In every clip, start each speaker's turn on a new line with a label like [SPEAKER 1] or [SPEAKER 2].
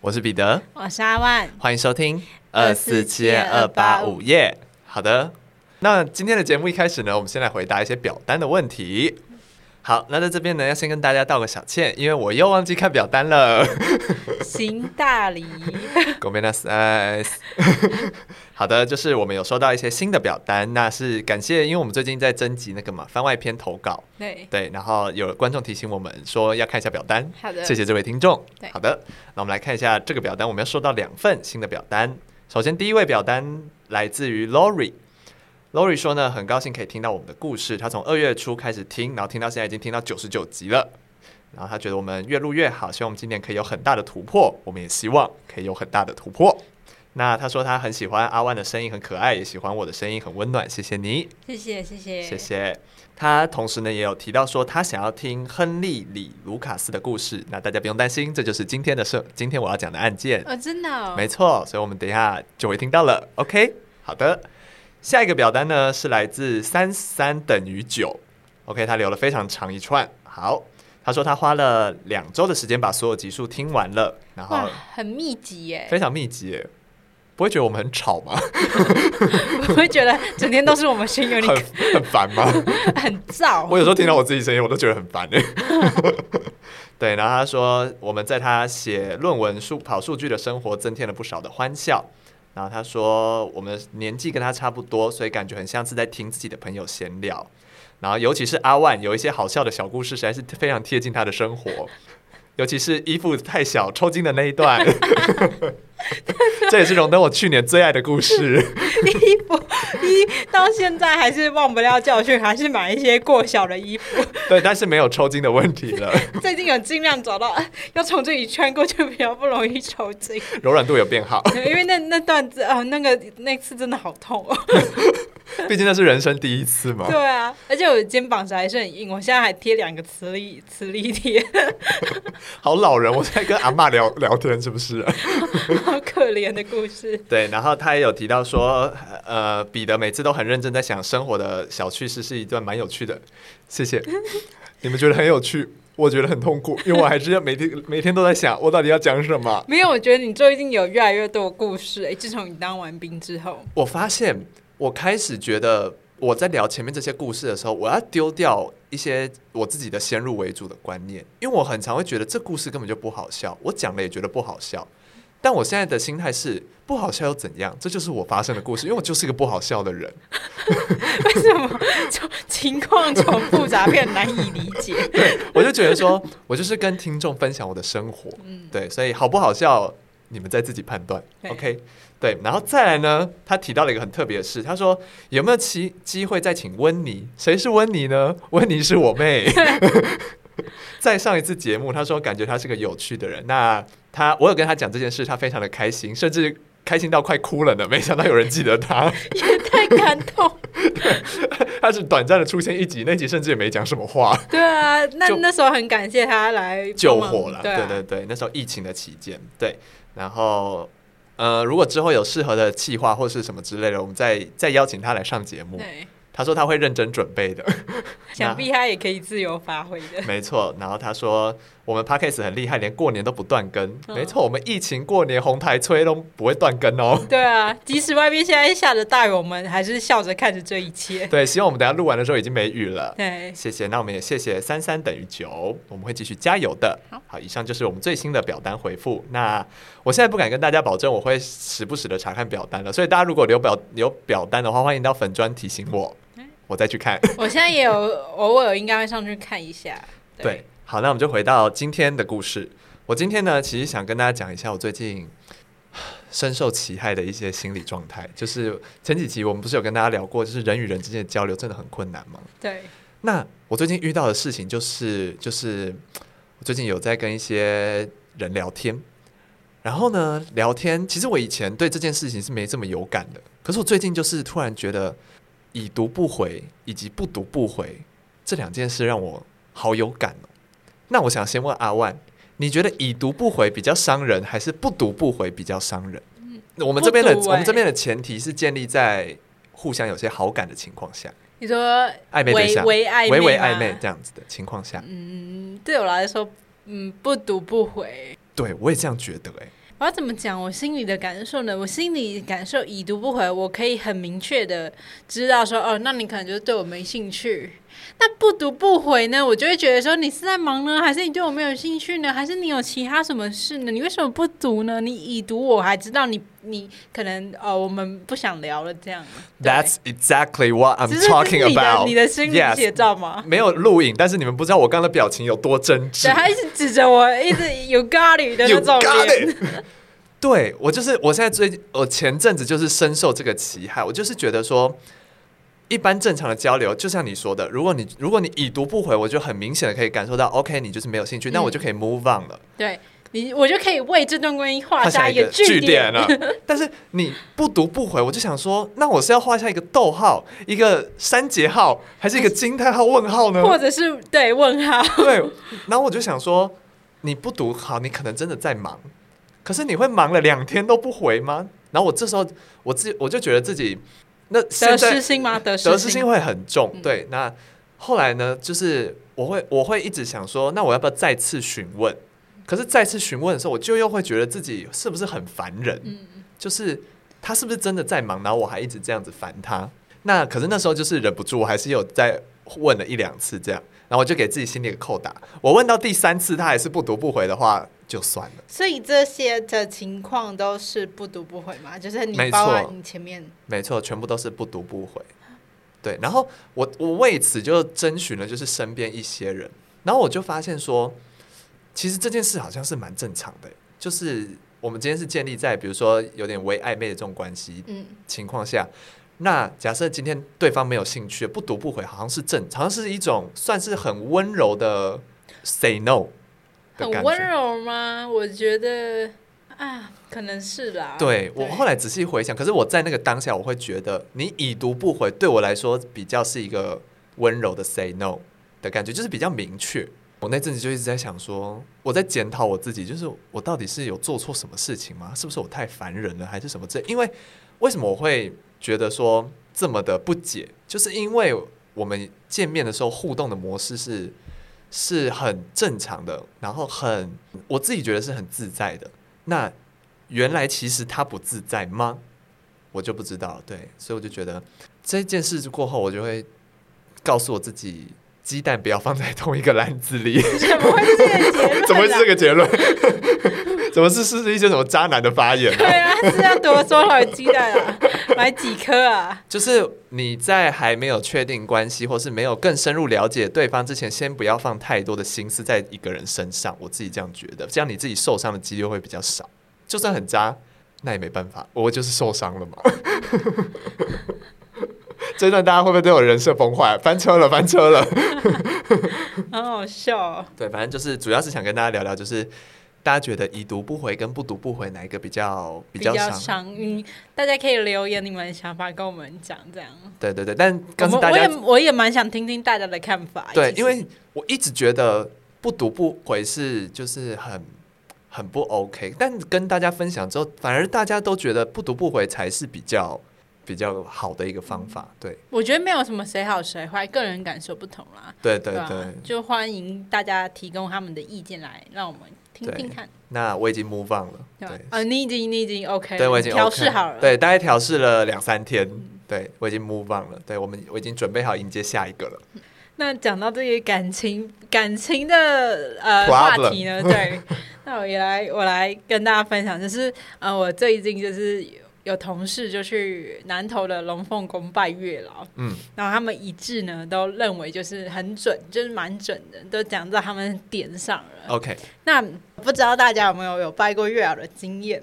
[SPEAKER 1] 我是彼得，
[SPEAKER 2] 我是阿万，
[SPEAKER 1] 欢迎收听二四七二八五夜。好的，那今天的节目一开始呢，我们先来回答一些表单的问题。好，那在这边呢，要先跟大家道个小歉，因为我又忘记看表单了。
[SPEAKER 2] 行大礼，
[SPEAKER 1] ごめんなさい。好的，就是我们有收到一些新的表单，那是感谢，因为我们最近在征集那个嘛番外篇投稿，
[SPEAKER 2] 对
[SPEAKER 1] 对，然后有观众提醒我们说要看一下表单，
[SPEAKER 2] 好的，
[SPEAKER 1] 谢谢这位听众。
[SPEAKER 2] 对，
[SPEAKER 1] 好的，那我们来看一下这个表单，我们要收到两份新的表单。首先，第一位表单来自于 Lori。 Lori 说呢，很高兴可以听到我们的故事。他从二月初开始听，然后听到现在已经听到九十九集了。然后他觉得我们越录越好，希望我们今年可以有很大的突破。我们也希望可以有很大的突破。那他说他很喜欢阿万的声音，很可爱，也喜欢我的声音，很温暖。谢谢你，
[SPEAKER 2] 谢谢谢谢
[SPEAKER 1] 谢谢。他同时呢也有提到说他想要听亨利里卢卡斯的故事。那大家不用担心，这就是今天的事，今天我要讲的案件。
[SPEAKER 2] 哦，真的哦？
[SPEAKER 1] 没错，所以我们等一下就会听到了。OK，好的。下一个表单呢是来自三三等于九，OK，他留了非常长一串。好，他说他花了两周的时间把所有集数听完了，然后
[SPEAKER 2] 很密集耶，
[SPEAKER 1] 非常密集耶，不会觉得我们很吵吗？
[SPEAKER 2] 不会觉得整天都是我们声音有点
[SPEAKER 1] 很很烦吗？
[SPEAKER 2] 很燥。
[SPEAKER 1] 我有时候听到我自己声音，我都觉得很烦哎。对，然后他说我们在他写论文数跑数据的生活增添了不少的欢笑。然后他说，我们年纪跟他差不多，所以感觉很像是在听自己的朋友闲聊。然后尤其是阿万有一些好笑的小故事，实在是非常贴近他的生活。尤其是衣服太小抽筋的那一段，这也是荣登我去年最爱的故事。
[SPEAKER 2] 衣服衣到现在还是忘不了教训，还是买一些过小的衣服。
[SPEAKER 1] 对，但是没有抽筋的问题了。
[SPEAKER 2] 最近有尽量找到，要从这里穿过去比较不容易抽筋，
[SPEAKER 1] 柔软度有变好。
[SPEAKER 2] 因为那那段子啊，那个那次真的好痛哦。
[SPEAKER 1] 毕竟那是人生第一次嘛。对
[SPEAKER 2] 啊，而且我的肩膀还是很硬，我现在还贴两个磁力磁力贴。
[SPEAKER 1] 好老人，我在跟阿妈聊聊天，是不是？
[SPEAKER 2] 好可怜的故事。
[SPEAKER 1] 对，然后他也有提到说，呃，彼得每次都很认真在想生活的小趣事，是一段蛮有趣的。谢谢，你们觉得很有趣，我觉得很痛苦，因为我还是要每天 每天都在想，我到底要讲什么。
[SPEAKER 2] 没有，我觉得你最近有越来越多的故事。哎，自从你当完兵之后，
[SPEAKER 1] 我发现。我开始觉得我在聊前面这些故事的时候，我要丢掉一些我自己的先入为主的观念，因为我很常会觉得这故事根本就不好笑，我讲了也觉得不好笑。但我现在的心态是不好笑又怎样？这就是我发生的故事，因为我就是一个不好笑的人。
[SPEAKER 2] 为什么情况从复杂变难以理解？
[SPEAKER 1] 对，我就觉得说我就是跟听众分享我的生活，嗯，对，所以好不好笑你们再自己判断。OK。对，然后再来呢？他提到了一个很特别的事，他说有没有机机会再请温妮？谁是温妮呢？温妮是我妹。在上一次节目，他说感觉他是个有趣的人。那他，我有跟他讲这件事，他非常的开心，甚至开心到快哭了呢。没想到有人记得他，
[SPEAKER 2] 也太感动。
[SPEAKER 1] 对，他是短暂的出现一集，那集甚至也没讲什么话。
[SPEAKER 2] 对啊，那那时候很感谢他来
[SPEAKER 1] 救火了。
[SPEAKER 2] 对啊，
[SPEAKER 1] 对对对，那时候疫情的期间，对，然后。呃，如果之后有适合的企划或是什么之类的，我们再再邀请他来上节目。他说他会认真准备的，
[SPEAKER 2] 想必他也可以自由发挥的。
[SPEAKER 1] 没错，然后他说我们 Podcast 很厉害，连过年都不断更。嗯、没错，我们疫情过年红台吹都不会断更哦。
[SPEAKER 2] 对啊，即使外面现在下着大雨，我们还是笑着看着这一切。
[SPEAKER 1] 对，希望我们等下录完的时候已经没雨了。
[SPEAKER 2] 对，
[SPEAKER 1] 谢谢。那我们也谢谢三三等于九，我们会继续加油的。好，好，以上就是我们最新的表单回复。那我现在不敢跟大家保证我会时不时的查看表单了，所以大家如果留表留表单的话，欢迎到粉专提醒我。我再去看，
[SPEAKER 2] 我现在也有偶尔应该会上去看一下。对，
[SPEAKER 1] 对，好，那我们就回到今天的故事。我今天呢，其实想跟大家讲一下我最近深受其害的一些心理状态。就是前几集我们不是有跟大家聊过，就是人与人之间的交流真的很困难吗？
[SPEAKER 2] 对。
[SPEAKER 1] 那我最近遇到的事情就是，就是我最近有在跟一些人聊天，然后呢，聊天其实我以前对这件事情是没这么有感的，可是我最近就是突然觉得。已读不回以及不读不回这两件事让我好有感哦。那我想先问阿万，你觉得已读不回比较伤人，还是不读不回比较伤人？嗯，我们这边的、欸、我们这边的前提是建立在互相有些好感的情况下，
[SPEAKER 2] 你说
[SPEAKER 1] 暧昧对象，
[SPEAKER 2] 微暧昧，
[SPEAKER 1] 微微暧昧这样子的情况下，
[SPEAKER 2] 嗯，对我来说，嗯，不读不回，
[SPEAKER 1] 对我也这样觉得、欸，哎。
[SPEAKER 2] 我要怎么讲我心里的感受呢？我心里感受已读不回，我可以很明确的知道说，哦，那你可能就是对我没兴趣。那不读不回呢？我就会觉得说，你是在忙呢，还是你对我没有兴趣呢？还是你有其他什么事呢？你为什么不读呢？你已读我还知道你你可能呃，我们不想聊了这样。
[SPEAKER 1] That's exactly what I'm talking about。
[SPEAKER 2] 你的心理写照吗
[SPEAKER 1] 没有录影，但是你们不知道我刚刚的表情有多真挚。
[SPEAKER 2] 对，还是指着我一直 You got it 的那种脸。
[SPEAKER 1] 对，我就是，我现在最我前阵子就是深受这个其害，我就是觉得说，一般正常的交流，就像你说的，如果你如果你已读不回，我就很明显的可以感受到，OK，你就是没有兴趣，那、嗯、我就可以 move on 了。
[SPEAKER 2] 对你，我就可以为这段关系画下一个句点了。
[SPEAKER 1] 但是你不读不回，我就想说，那我是要画下一个逗号、一个删节号，还是一个惊叹号、问号呢？
[SPEAKER 2] 或者是对问号？
[SPEAKER 1] 对，然后我就想说，你不读好，你可能真的在忙。可是你会忙了两天都不回吗？然后我这时候我自我就觉得自己那 得
[SPEAKER 2] 失心吗？得失
[SPEAKER 1] 心会很重。嗯、对，那后来呢？就是我会我会一直想说，那我要不要再次询问？可是再次询问的时候，我就又会觉得自己是不是很烦人？嗯、就是他是不是真的在忙？然后我还一直这样子烦他。那可是那时候就是忍不住，我还是有再问了一两次这样。然后我就给自己心里一个扣打。我问到第三次，他还是不读不回的话。就算了，
[SPEAKER 2] 所以这些的情况都是不读不回嘛？就是你包括你前面，
[SPEAKER 1] 没错，全部都是不读不回。对，然后我我为此就征询了，就是身边一些人，然后我就发现说，其实这件事好像是蛮正常的，就是我们今天是建立在比如说有点微暧昧的这种关系情况下，嗯、那假设今天对方没有兴趣，不读不回，好像是正，常是一种算是很温柔的 say no。
[SPEAKER 2] 很温柔吗？我觉得啊，可能是啦。
[SPEAKER 1] 对，对我后来仔细回想，可是我在那个当下，我会觉得你已读不回，对我来说比较是一个温柔的 say no 的感觉，就是比较明确。我那阵子就一直在想说，我在检讨我自己，就是我到底是有做错什么事情吗？是不是我太烦人了，还是什么？这因为为什么我会觉得说这么的不解？就是因为我们见面的时候互动的模式是。是很正常的，然后很我自己觉得是很自在的。那原来其实他不自在吗？我就不知道。对，所以我就觉得这件事过后，我就会告诉我自己，鸡蛋不要放在同一个篮子里。
[SPEAKER 2] 怎么会是这个结论？
[SPEAKER 1] 怎么会是这个结论？怎么是是一些什么渣男的发言？
[SPEAKER 2] 对啊，是要多说好鸡蛋啊，买几颗啊？
[SPEAKER 1] 就是你在还没有确定关系，或是没有更深入了解对方之前，先不要放太多的心思在一个人身上。我自己这样觉得，这样你自己受伤的几率会比较少。就算很渣，那也没办法，我就是受伤了嘛。这段大家会不会对我人设崩坏？翻车了，翻车了，
[SPEAKER 2] 很好笑哦。
[SPEAKER 1] 对，反正就是主要是想跟大家聊聊，就是。大家觉得已读不回跟不读不回哪一个比较比较伤？
[SPEAKER 2] 嗯，大家可以留言你们的想法跟我们讲，这样。
[SPEAKER 1] 对对对，但告诉大家，我
[SPEAKER 2] 也我也蛮想听听大家的看法。
[SPEAKER 1] 对，因为我一直觉得不读不回是就是很很不 OK，但跟大家分享之后，反而大家都觉得不读不回才是比较比较好的一个方法。对，
[SPEAKER 2] 我觉得没有什么谁好谁坏，个人感受不同啦。
[SPEAKER 1] 对对对，对，
[SPEAKER 2] 就欢迎大家提供他们的意见来，让我们。听听看，
[SPEAKER 1] 那我已经 move on 了。对，
[SPEAKER 2] 啊，你已经你已经 OK，
[SPEAKER 1] 对我已经调、
[SPEAKER 2] OK, 试好了。
[SPEAKER 1] 对，大概调试了两三天，嗯，对我已经 move on 了。对我们，我已经准备好迎接下一个了。
[SPEAKER 2] 那讲到这些感情感情的呃话题呢，对，那我也来我来跟大家分享，就是呃，我最近就是。有同事就去南投的龙凤宫拜月老，嗯，然后他们一致呢都认为就是很准，就是蛮准的，都讲到他们点上了。
[SPEAKER 1] OK，
[SPEAKER 2] 那不知道大家有没有有拜过月老的经验？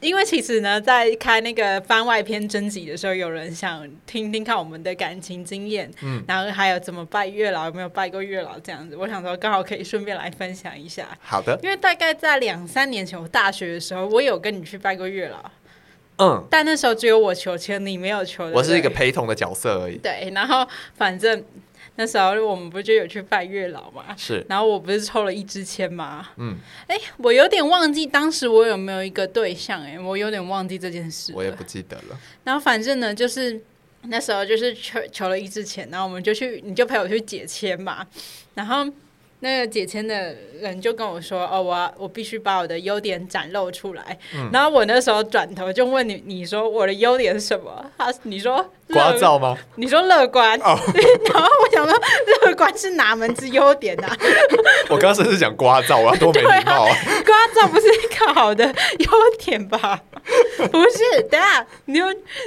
[SPEAKER 2] 因为其实呢，在开那个番外篇征集的时候，有人想听听看我们的感情经验，嗯，然后还有怎么拜月老，有没有拜过月老这样子？我想说，刚好可以顺便来分享一下。
[SPEAKER 1] 好的，
[SPEAKER 2] 因为大概在两三年前，我大学的时候，我有跟你去拜过月老。
[SPEAKER 1] 嗯，
[SPEAKER 2] 但那时候只有我求签，你没有求的。
[SPEAKER 1] 我是一个陪同的角色而已。
[SPEAKER 2] 对，然后反正那时候我们不就有去拜月老嘛？
[SPEAKER 1] 是。
[SPEAKER 2] 然后我不是抽了一支签吗？
[SPEAKER 1] 嗯。
[SPEAKER 2] 哎，我有点忘记当时我有没有一个对象，哎，我有点忘记这件事。
[SPEAKER 1] 我也不记得了。
[SPEAKER 2] 然后反正呢，就是那时候就是求求了一支签，然后我们就去，你就陪我去解签嘛，然后。那个解签的人就跟我说：“哦，我我必须把我的优点展露出来。嗯”然后我那时候转头就问你：“你说我的优点是什么？”他你说
[SPEAKER 1] 聒噪吗？
[SPEAKER 2] 你说乐观。哦、然后我想说，乐观是哪门子优点啊？
[SPEAKER 1] 我刚刚甚至讲聒噪啊，多没礼貌 啊！
[SPEAKER 2] 刮噪不是一个好的优点吧？不是，等下你又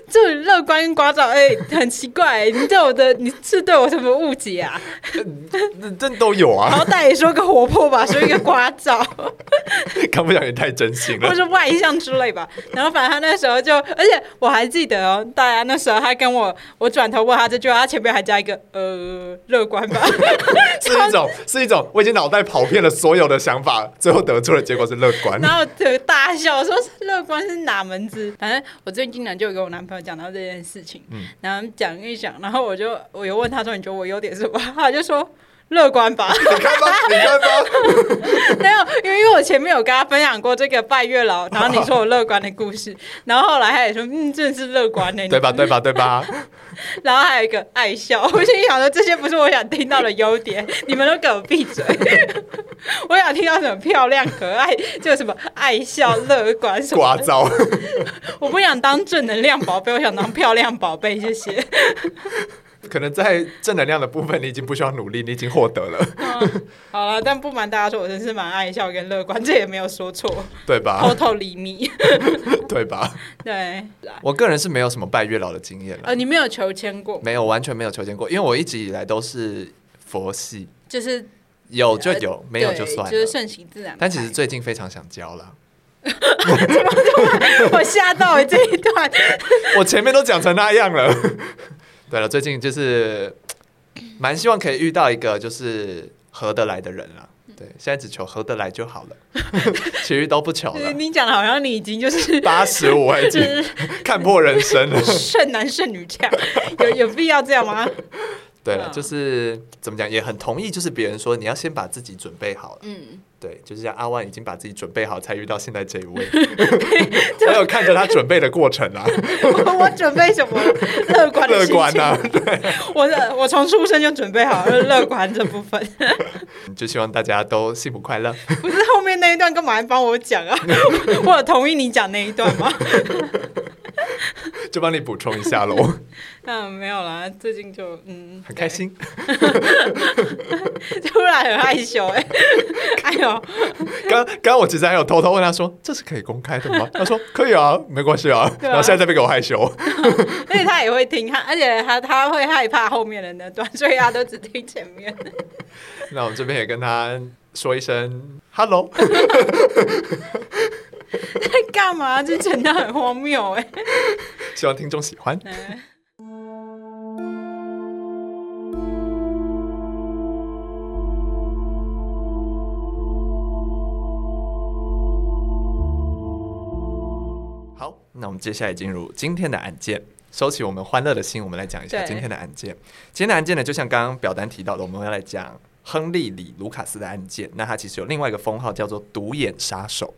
[SPEAKER 2] 这乐观跟刮照，哎、欸，很奇怪、欸，你对我的你是对我什么误解啊？
[SPEAKER 1] 这这都有啊。
[SPEAKER 2] 好歹也说个活泼吧，说一个刮照。
[SPEAKER 1] 刚不讲也太真心了，
[SPEAKER 2] 或是外向之类吧。然后反正他那时候就，而且我还记得哦，大家那时候他跟我，我转头问他这句话，他前面还加一个呃乐观吧。
[SPEAKER 1] 是一种是一种，我已经脑袋跑遍了所有的想法，最后得出的结果是乐观。
[SPEAKER 2] 然后就大笑说乐观是哪门子？反正我最近呢就有跟我男朋友讲到这件事情，嗯，然后讲一讲，然后我就我又问他说，你觉得我优点是什么？他就说。乐观吧，
[SPEAKER 1] 你看吧，你看吧。
[SPEAKER 2] 没有，因为因为我前面有跟他分享过这个拜月老，然后你说我乐观的故事，然后后来他也说，嗯，真的是乐观呢，
[SPEAKER 1] 对吧？对吧？对吧？
[SPEAKER 2] 然后还有一个爱笑，我心里想说，这些不是我想听到的优点，你们都给我闭嘴。我想听到什么漂亮可爱，就什么爱笑、乐观什么。
[SPEAKER 1] 刮噪。
[SPEAKER 2] 我不想当正能量宝贝，我想当漂亮宝贝，谢谢。
[SPEAKER 1] 可能在正能量的部分，你已经不需要努力，你已经获得了。
[SPEAKER 2] 嗯、好了，但不瞒大家说，我真是蛮爱笑跟乐观，这也没有说错，
[SPEAKER 1] 对吧？
[SPEAKER 2] 偷偷离秘，
[SPEAKER 1] 对吧？
[SPEAKER 2] 对。
[SPEAKER 1] 我个人是没有什么拜月老的经验了。
[SPEAKER 2] 呃，你没有求签过？
[SPEAKER 1] 没有，完全没有求签过，因为我一直以来都是佛系，
[SPEAKER 2] 就是
[SPEAKER 1] 有就有，呃、没有就算了，
[SPEAKER 2] 就是顺其自然。
[SPEAKER 1] 但其实最近非常想交了。
[SPEAKER 2] 我吓到了这一段，
[SPEAKER 1] 我前面都讲成那样了。对了，最近就是 蛮希望可以遇到一个就是合得来的人了。对，现在只求合得来就好了，其余都不求了。
[SPEAKER 2] 你讲的好像你已经就是
[SPEAKER 1] 八十五，已 经看破人生了，
[SPEAKER 2] 剩男剩女这样，有有必要这样吗？
[SPEAKER 1] 对了，就是怎么讲，也很同意，就是别人说你要先把自己准备好了。嗯。对，就是像阿万已经把自己准备好，才遇到现在这一位。我有看着他准备的过程啊。
[SPEAKER 2] 我，我准备什么？乐观。乐
[SPEAKER 1] 观啊！对，
[SPEAKER 2] 我的我从出生就准备好了乐观这部分。
[SPEAKER 1] 就希望大家都幸福快乐。
[SPEAKER 2] 不是后面那一段干嘛还帮我讲啊？我有同意你讲那一段吗？
[SPEAKER 1] 就帮你补充一下喽。
[SPEAKER 2] 嗯，没有啦，最近就嗯
[SPEAKER 1] 很开心，
[SPEAKER 2] 突然很害羞哎，哎呦，
[SPEAKER 1] 刚刚我其实还有偷偷问他说，这是可以公开的吗？他说可以啊，没关系啊，啊然后现在这边给我害羞，
[SPEAKER 2] 而且他也会听他，而且他他会害怕后面的那段，所以他都只听前面。
[SPEAKER 1] 那我们这边也跟他说一声 hello。
[SPEAKER 2] 在干嘛？这真的很荒谬哎！
[SPEAKER 1] 希望听众喜欢。好，那我们接下来进入今天的案件。收起我们欢乐的心，我们来讲一下今天的案件。今天的案件呢，就像刚刚表单提到的，我们要来讲亨利·里·卢卡斯的案件。那他其实有另外一个封号，叫做“独眼杀手”。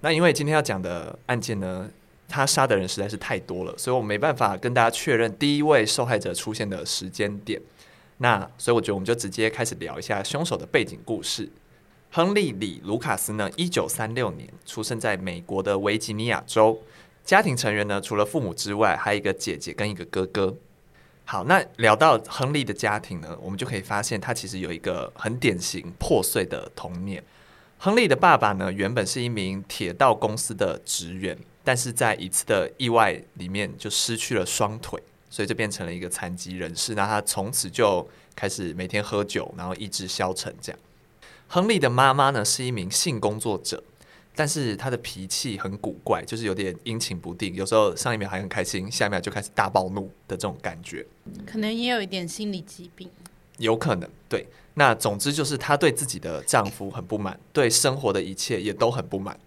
[SPEAKER 1] 那因为今天要讲的案件呢，他杀的人实在是太多了，所以我没办法跟大家确认第一位受害者出现的时间点。那所以我觉得我们就直接开始聊一下凶手的背景故事。亨利·里·卢卡斯呢，一九三六年出生在美国的维吉尼亚州，家庭成员呢，除了父母之外，还有一个姐姐跟一个哥哥。好，那聊到亨利的家庭呢，我们就可以发现他其实有一个很典型破碎的童年。亨利的爸爸呢，原本是一名铁道公司的职员，但是在一次的意外里面就失去了双腿，所以就变成了一个残疾人士。那他从此就开始每天喝酒，然后意志消沉。这样，亨利的妈妈呢是一名性工作者，但是他的脾气很古怪，就是有点阴晴不定，有时候上一秒还很开心，下一秒就开始大暴怒的这种感觉。
[SPEAKER 2] 可能也有一点心理疾病，
[SPEAKER 1] 有可能，对。那总之就是她对自己的丈夫很不满，对生活的一切也都很不满。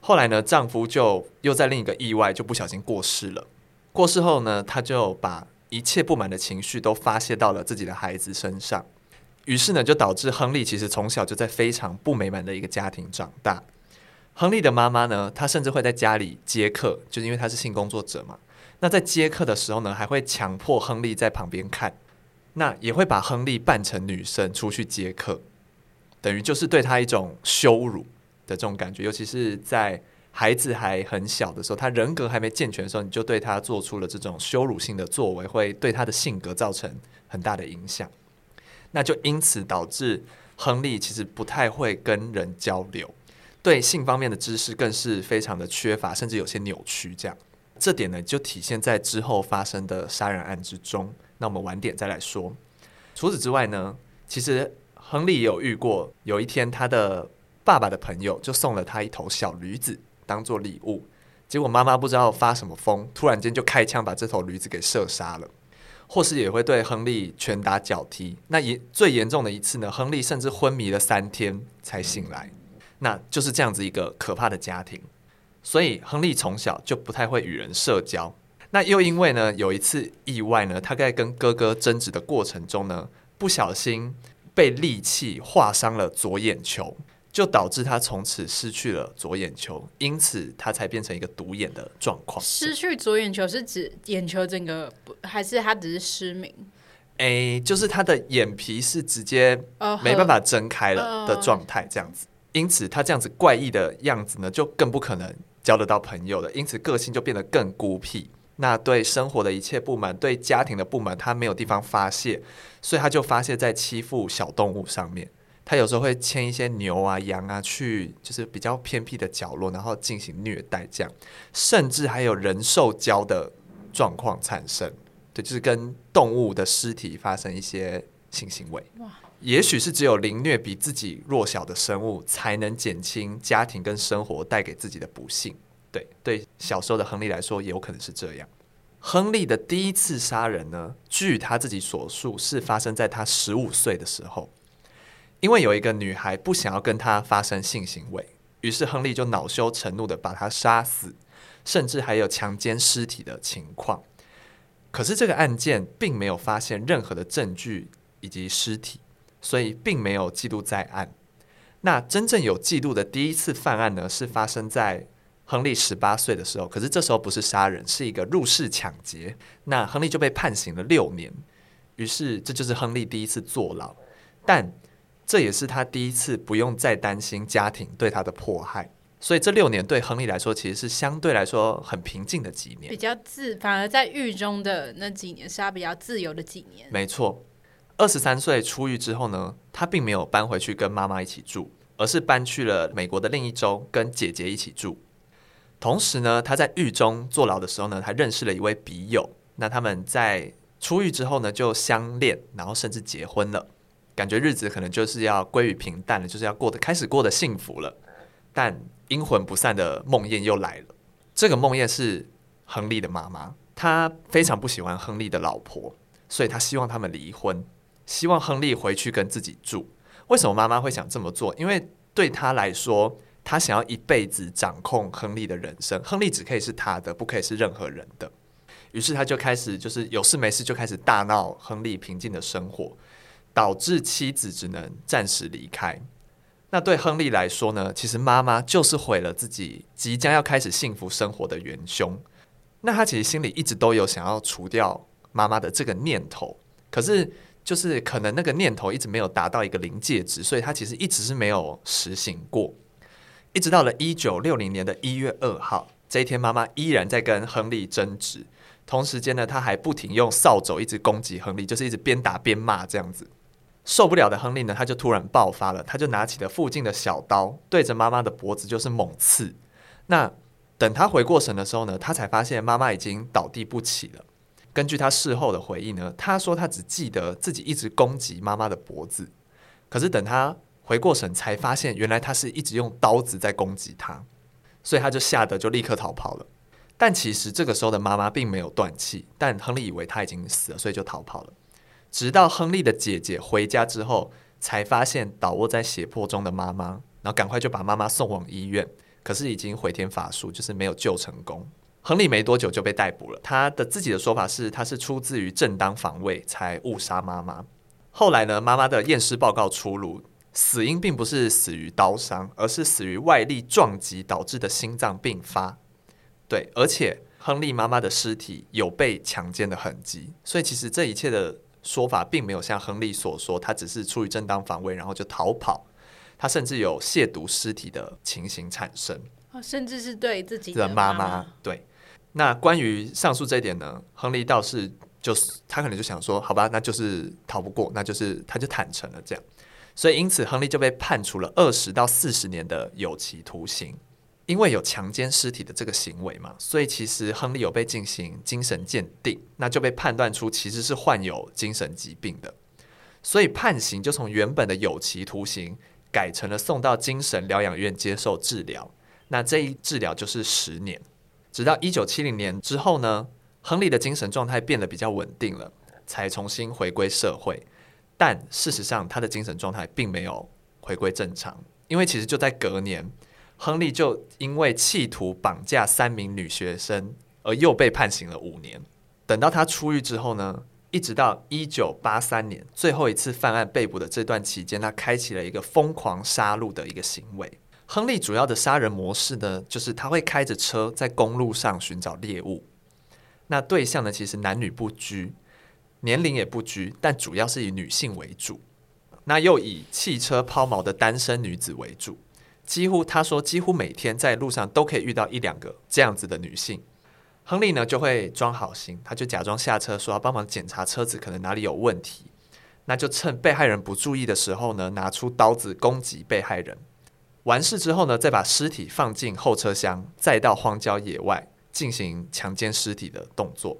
[SPEAKER 1] 后来呢，丈夫就又在另一个意外就不小心过世了。过世后呢，她就把一切不满的情绪都发泄到了自己的孩子身上。于是呢，就导致亨利其实从小就在非常不美满的一个家庭长大。亨利的妈妈呢，她甚至会在家里接客，就是因为她是性工作者嘛。那在接客的时候呢，还会强迫亨利在旁边看，那也会把亨利扮成女生出去接客，等于就是对他一种羞辱的这种感觉。尤其是在孩子还很小的时候，他人格还没健全的时候，你就对他做出了这种羞辱性的作为，会对他的性格造成很大的影响。那就因此导致亨利其实不太会跟人交流，对性方面的知识更是非常的缺乏，甚至有些扭曲这样。这点呢，就体现在之后发生的杀人案之中。那我们晚点再来说。除此之外呢，其实亨利也有遇过，有一天他的爸爸的朋友就送了他一头小驴子当做礼物，结果妈妈不知道发什么疯，突然间就开枪把这头驴子给射杀了。或是也会对亨利拳打脚踢。那严最严重的一次呢，亨利甚至昏迷了三天才醒来。那就是这样子一个可怕的家庭。所以亨利从小就不太会与人社交。那又因为呢，有一次意外呢，他在跟哥哥争执的过程中呢，不小心被利器划伤了左眼球，就导致他从此失去了左眼球，因此他才变成一个独眼的状况。
[SPEAKER 2] 失去左眼球是指眼球整个，还是他只是失明？
[SPEAKER 1] 诶，就是他的眼皮是直接没办法睁开了的状态，这样子。因此他这样子怪异的样子呢，就更不可能。交得到朋友了，因此个性就变得更孤僻。那对生活的一切不满，对家庭的不满，他没有地方发泄，所以他就发泄在欺负小动物上面。他有时候会牵一些牛啊、羊啊去，就是比较偏僻的角落，然后进行虐待，这样，甚至还有人兽交的状况产生。对，就是跟动物的尸体发生一些性行为。哇！也许是只有凌虐比自己弱小的生物，才能减轻家庭跟生活带给自己的不幸。对对，小时候的亨利来说，也有可能是这样。亨利的第一次杀人呢，据他自己所述，是发生在他十五岁的时候，因为有一个女孩不想要跟他发生性行为，于是亨利就恼羞成怒的把她杀死，甚至还有强奸尸体的情况。可是这个案件并没有发现任何的证据以及尸体。所以并没有记录在案。那真正有记录的第一次犯案呢，是发生在亨利十八岁的时候。可是这时候不是杀人，是一个入室抢劫。那亨利就被判刑了六年。于是这就是亨利第一次坐牢，但这也是他第一次不用再担心家庭对他的迫害。所以这六年对亨利来说，其实是相对来说很平静的几年，
[SPEAKER 2] 比较自，反而在狱中的那几年是他比较自由的几年。
[SPEAKER 1] 没错。二十三岁出狱之后呢，他并没有搬回去跟妈妈一起住，而是搬去了美国的另一州跟姐姐一起住。同时呢，他在狱中坐牢的时候呢，他认识了一位笔友。那他们在出狱之后呢，就相恋，然后甚至结婚了。感觉日子可能就是要归于平淡了，就是要过得开始过得幸福了。但阴魂不散的梦魇又来了。这个梦魇是亨利的妈妈，她非常不喜欢亨利的老婆，所以她希望他们离婚。希望亨利回去跟自己住。为什么妈妈会想这么做？因为对他来说，他想要一辈子掌控亨利的人生。亨利只可以是他的，不可以是任何人的。于是他就开始，就是有事没事就开始大闹亨利平静的生活，导致妻子只能暂时离开。那对亨利来说呢？其实妈妈就是毁了自己即将要开始幸福生活的元凶。那他其实心里一直都有想要除掉妈妈的这个念头，可是。就是可能那个念头一直没有达到一个临界值，所以他其实一直是没有实行过。一直到了一九六零年的一月二号，这一天妈妈依然在跟亨利争执，同时间呢，他还不停用扫帚一直攻击亨利，就是一直边打边骂这样子。受不了的亨利呢，他就突然爆发了，他就拿起了附近的小刀，对着妈妈的脖子就是猛刺。那等他回过神的时候呢，他才发现妈妈已经倒地不起了。根据他事后的回忆呢，他说他只记得自己一直攻击妈妈的脖子，可是等他回过神，才发现原来他是一直用刀子在攻击他，所以他就吓得就立刻逃跑了。但其实这个时候的妈妈并没有断气，但亨利以为他已经死了，所以就逃跑了。直到亨利的姐姐回家之后，才发现倒卧在血泊中的妈妈，然后赶快就把妈妈送往医院，可是已经回天乏术，就是没有救成功。亨利没多久就被逮捕了。他的自己的说法是，他是出自于正当防卫才误杀妈妈。后来呢，妈妈的验尸报告出炉，死因并不是死于刀伤，而是死于外力撞击导致的心脏病发。对，而且亨利妈妈的尸体有被强奸的痕迹，所以其实这一切的说法并没有像亨利所说，他只是出于正当防卫然后就逃跑，他甚至有亵渎尸体的情形产生。
[SPEAKER 2] 哦，甚至是对自己的妈妈。
[SPEAKER 1] 对，那关于上述这一点呢，亨利倒是就是他可能就想说，好吧，那就是逃不过，那就是他就坦诚了这样，所以因此亨利就被判处了二十到四十年的有期徒刑。因为有强奸尸体的这个行为嘛，所以其实亨利有被进行精神鉴定，那就被判断出其实是患有精神疾病的，所以判刑就从原本的有期徒刑改成了送到精神疗养院接受治疗。那这一治疗就是十年，直到一九七零年之后呢，亨利的精神状态变得比较稳定了，才重新回归社会。但事实上，他的精神状态并没有回归正常，因为其实就在隔年。亨利就因为企图绑架三名女学生而又被判刑了五年。等到他出狱之后呢，一直到一九八三年最后一次犯案被捕的这段期间，他开启了一个疯狂杀戮的一个行为。亨利主要的杀人模式呢，就是他会开着车在公路上寻找猎物。那对象呢，其实男女不拘，年龄也不拘，但主要是以女性为主。那又以汽车抛锚的单身女子为主。几乎他说，几乎每天在路上都可以遇到一两个这样子的女性。亨利呢就会装好心，他就假装下车说要帮忙检查车子，可能哪里有问题。那就趁被害人不注意的时候呢，拿出刀子攻击被害人。完事之后呢，再把尸体放进后车厢，再到荒郊野外进行强奸尸体的动作。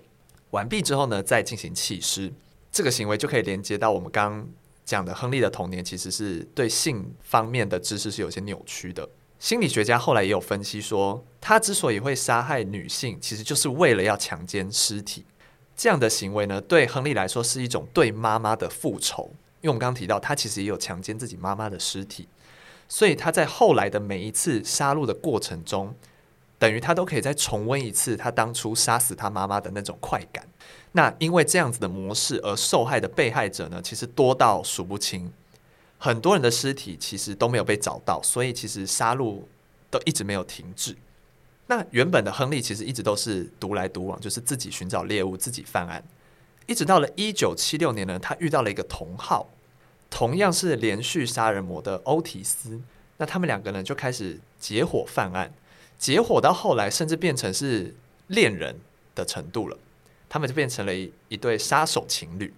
[SPEAKER 1] 完毕之后呢，再进行弃尸。这个行为就可以连接到我们刚。讲的亨利的童年其实是对性方面的知识是有些扭曲的。心理学家后来也有分析说，他之所以会杀害女性，其实就是为了要强奸尸体。这样的行为呢，对亨利来说是一种对妈妈的复仇。因为我们刚刚提到，他其实也有强奸自己妈妈的尸体，所以他在后来的每一次杀戮的过程中，等于他都可以再重温一次他当初杀死他妈妈的那种快感。那因为这样子的模式而受害的被害者呢，其实多到数不清，很多人的尸体其实都没有被找到，所以其实杀戮都一直没有停止。那原本的亨利其实一直都是独来独往，就是自己寻找猎物，自己犯案。一直到了一九七六年呢，他遇到了一个同号，同样是连续杀人魔的欧提斯。那他们两个呢就开始结伙犯案，结伙到后来甚至变成是恋人的程度了。他们就变成了一一对杀手情侣。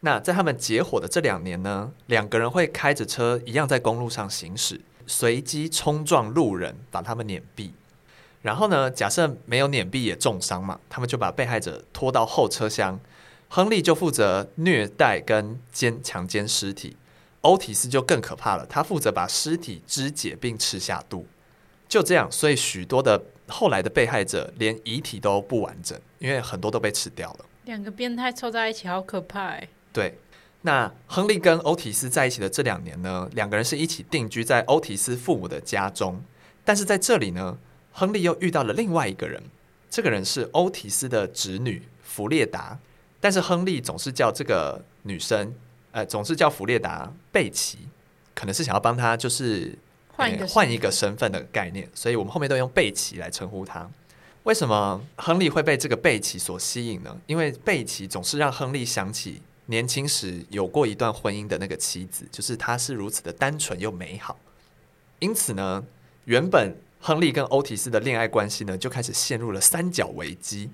[SPEAKER 1] 那在他们结伙的这两年呢，两个人会开着车一样在公路上行驶，随机冲撞路人，把他们碾毙。然后呢，假设没有碾毙也重伤嘛，他们就把被害者拖到后车厢。亨利就负责虐待跟奸强奸尸体，欧提斯就更可怕了，他负责把尸体肢解并吃下肚。就这样，所以许多的。后来的被害者连遗体都不完整，因为很多都被吃掉了。
[SPEAKER 2] 两个变态凑在一起，好可怕哎！
[SPEAKER 1] 对，那亨利跟欧提斯在一起的这两年呢，两个人是一起定居在欧提斯父母的家中。但是在这里呢，亨利又遇到了另外一个人，这个人是欧提斯的侄女弗列达。但是亨利总是叫这个女生，呃，总是叫弗列达贝奇，可能是想要帮她，就是。换一个换一个身份的概念，所以我们后面都用贝奇来称呼他。为什么亨利会被这个贝奇所吸引呢？因为贝奇总是让亨利想起年轻时有过一段婚姻的那个妻子，就是她是如此的单纯又美好。因此呢，原本亨利跟欧提斯的恋爱关系呢，就开始陷入了三角危机。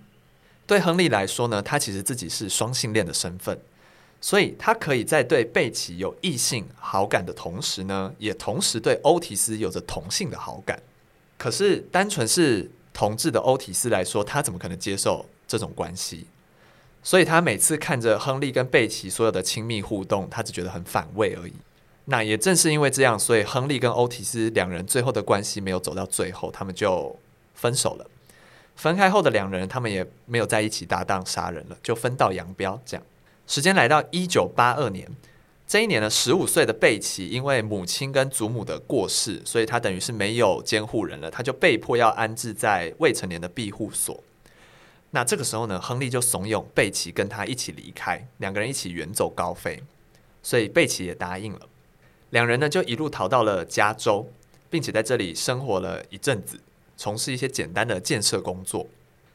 [SPEAKER 1] 对亨利来说呢，他其实自己是双性恋的身份。所以他可以在对贝奇有异性好感的同时呢，也同时对欧提斯有着同性的好感。可是单纯是同志的欧提斯来说，他怎么可能接受这种关系？所以他每次看着亨利跟贝奇所有的亲密互动，他只觉得很反胃而已。那也正是因为这样，所以亨利跟欧提斯两人最后的关系没有走到最后，他们就分手了。分开后的两人，他们也没有在一起搭档杀人了，就分道扬镳这样。时间来到一九八二年，这一年呢，十五岁的贝奇因为母亲跟祖母的过世，所以他等于是没有监护人了，他就被迫要安置在未成年的庇护所。那这个时候呢，亨利就怂恿贝奇跟他一起离开，两个人一起远走高飞，所以贝奇也答应了。两人呢就一路逃到了加州，并且在这里生活了一阵子，从事一些简单的建设工作。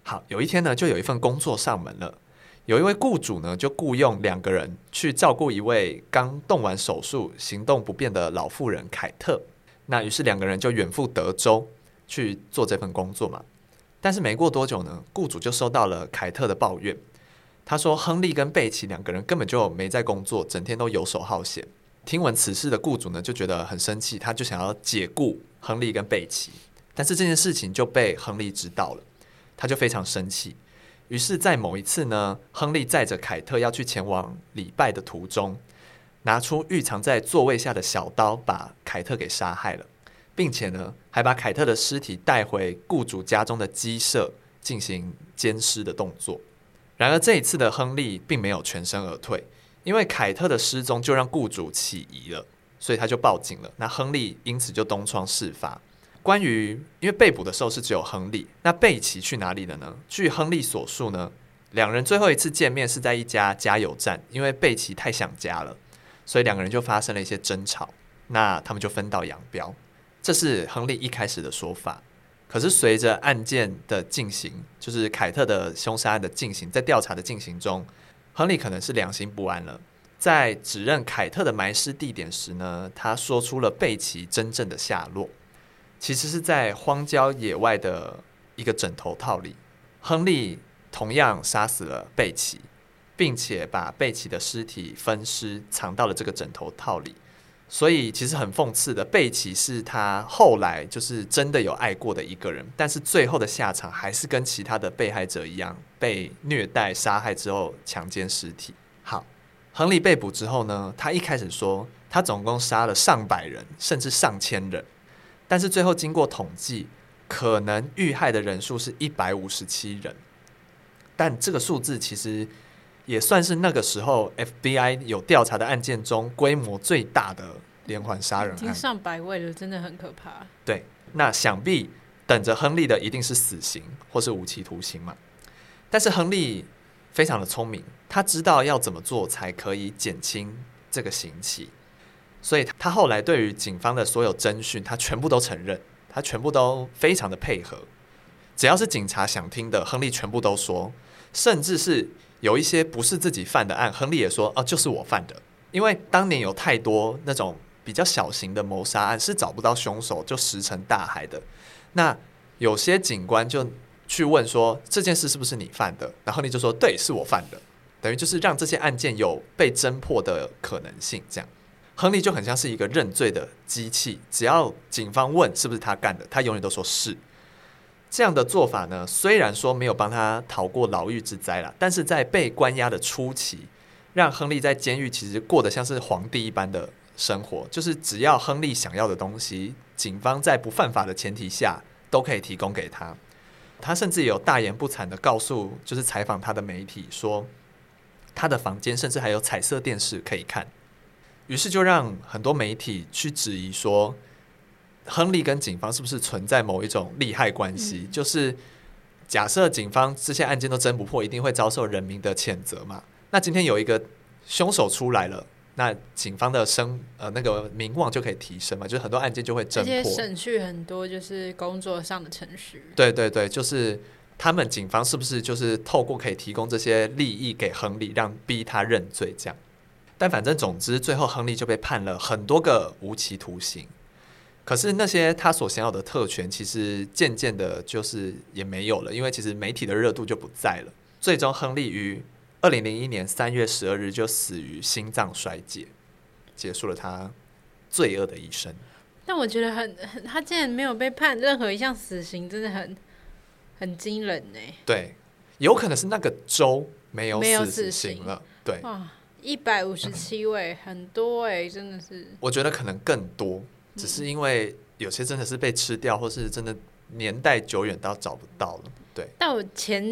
[SPEAKER 1] 好，有一天呢，就有一份工作上门了。有一位雇主呢，就雇佣两个人去照顾一位刚动完手术、行动不便的老妇人凯特。那于是两个人就远赴德州去做这份工作嘛。但是没过多久呢，雇主就收到了凯特的抱怨。他说，亨利跟贝奇两个人根本就没在工作，整天都游手好闲。听闻此事的雇主呢，就觉得很生气，他就想要解雇亨利跟贝奇。但是这件事情就被亨利知道了，他就非常生气。于是，在某一次呢，亨利载着凯特要去前往礼拜的途中，拿出预藏在座位下的小刀，把凯特给杀害了，并且呢，还把凯特的尸体带回雇主家中的鸡舍进行奸尸的动作。然而，这一次的亨利并没有全身而退，因为凯特的失踪就让雇主起疑了，所以他就报警了。那亨利因此就东窗事发。关于，因为被捕的时候是只有亨利，那贝奇去哪里了呢？据亨利所述呢，两人最后一次见面是在一家加油站，因为贝奇太想家了，所以两个人就发生了一些争吵，那他们就分道扬镳。这是亨利一开始的说法。可是随着案件的进行，就是凯特的凶杀案的进行，在调查的进行中，亨利可能是良心不安了，在指认凯特的埋尸地点时呢，他说出了贝奇真正的下落。其实是在荒郊野外的一个枕头套里，亨利同样杀死了贝奇，并且把贝奇的尸体分尸藏到了这个枕头套里。所以其实很讽刺的，贝奇是他后来就是真的有爱过的一个人，但是最后的下场还是跟其他的被害者一样，被虐待、杀害之后强奸尸体。好，亨利被捕之后呢，他一开始说他总共杀了上百人，甚至上千人。但是最后经过统计，可能遇害的人数是一百五十七人，但这个数字其实也算是那个时候 FBI 有调查的案件中规模最大的连环杀人案，
[SPEAKER 2] 已经上百位了，真的很可怕。
[SPEAKER 1] 对，那想必等着亨利的一定是死刑或是无期徒刑嘛。但是亨利非常的聪明，他知道要怎么做才可以减轻这个刑期。所以他后来对于警方的所有侦讯，他全部都承认，他全部都非常的配合。只要是警察想听的，亨利全部都说，甚至是有一些不是自己犯的案，亨利也说，哦，就是我犯的。因为当年有太多那种比较小型的谋杀案是找不到凶手就石沉大海的。那有些警官就去问说，这件事是不是你犯的？然后亨利就说，对，是我犯的。等于就是让这些案件有被侦破的可能性，这样。亨利就很像是一个认罪的机器，只要警方问是不是他干的，他永远都说是。这样的做法呢，虽然说没有帮他逃过牢狱之灾啦，但是在被关押的初期，让亨利在监狱其实过得像是皇帝一般的生活，就是只要亨利想要的东西，警方在不犯法的前提下都可以提供给他。他甚至有大言不惭的告诉，就是采访他的媒体说，他的房间甚至还有彩色电视可以看。于是就让很多媒体去质疑说，亨利跟警方是不是存在某一种利害关系？嗯、就是假设警方这些案件都侦不破，一定会遭受人民的谴责嘛？那今天有一个凶手出来了，那警方的声呃那个名望就可以提升嘛？就是很多案件就会侦破。
[SPEAKER 2] 省去很多就是工作上的程序。
[SPEAKER 1] 对对对，就是他们警方是不是就是透过可以提供这些利益给亨利，让逼他认罪这样？但反正总之，最后亨利就被判了很多个无期徒刑。可是那些他所享有的特权，其实渐渐的，就是也没有了，因为其实媒体的热度就不在了。最终，亨利于二零零一年三月十二日就死于心脏衰竭，结束了他罪恶的一生。
[SPEAKER 2] 但我觉得很很，他竟然没有被判任何一项死刑，真的很很惊人呢。
[SPEAKER 1] 对，有可能是那个州没有死刑了。对。
[SPEAKER 2] 一百五十七位，嗯、很多哎、欸，真的是。我
[SPEAKER 1] 觉得可能更多，只是因为有些真的是被吃掉，或是真的年代久远到找不到了。对。
[SPEAKER 2] 但我前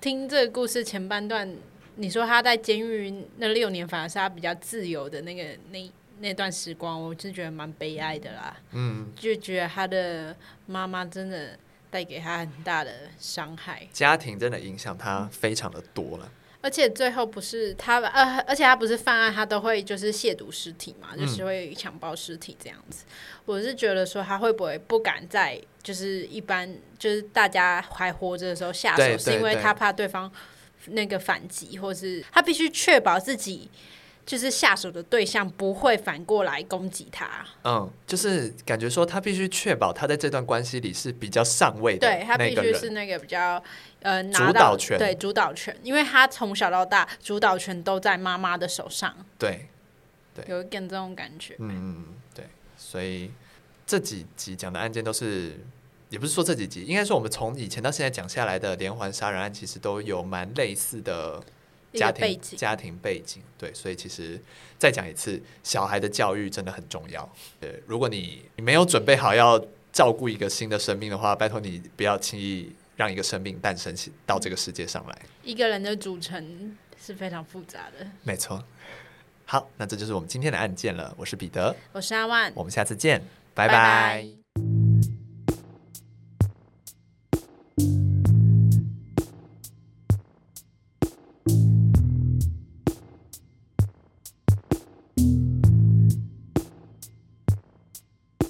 [SPEAKER 2] 听这个故事前半段，你说他在监狱那六年，反而是他比较自由的那个那那段时光，我就觉得蛮悲哀的啦。嗯。就觉得他的妈妈真的带给他很大的伤害，
[SPEAKER 1] 家庭真的影响他非常的多了。
[SPEAKER 2] 而且最后不是他呃，而且他不是犯案，他都会就是亵渎尸体嘛，嗯、就是会强暴尸体这样子。我是觉得说他会不会不敢在就是一般就是大家还活着的时候下手，是因为他怕对方那个反击，或是他必须确保自己。就是下手的对象不会反过来攻击他。嗯，
[SPEAKER 1] 就是感觉说他必须确保他在这段关系里是比较上位的，
[SPEAKER 2] 对他必须是那个比较呃拿到
[SPEAKER 1] 主导权，
[SPEAKER 2] 对主导权，因为他从小到大主导权都在妈妈的手上。
[SPEAKER 1] 对，对，
[SPEAKER 2] 有一点这种感觉。
[SPEAKER 1] 嗯，对，所以这几集讲的案件都是，也不是说这几集，应该说我们从以前到现在讲下来的连环杀人案，其实都有蛮类似的。家庭背景，家庭背景，对，所以其实再讲一次，小孩的教育真的很重要。对，如果你你没有准备好要照顾一个新的生命的话，拜托你不要轻易让一个生命诞生到这个世界上来。
[SPEAKER 2] 一个人的组成是非常复杂的，
[SPEAKER 1] 没错。好，那这就是我们今天的案件了。我是彼得，
[SPEAKER 2] 我是阿万，
[SPEAKER 1] 我们下次见，拜拜。拜拜。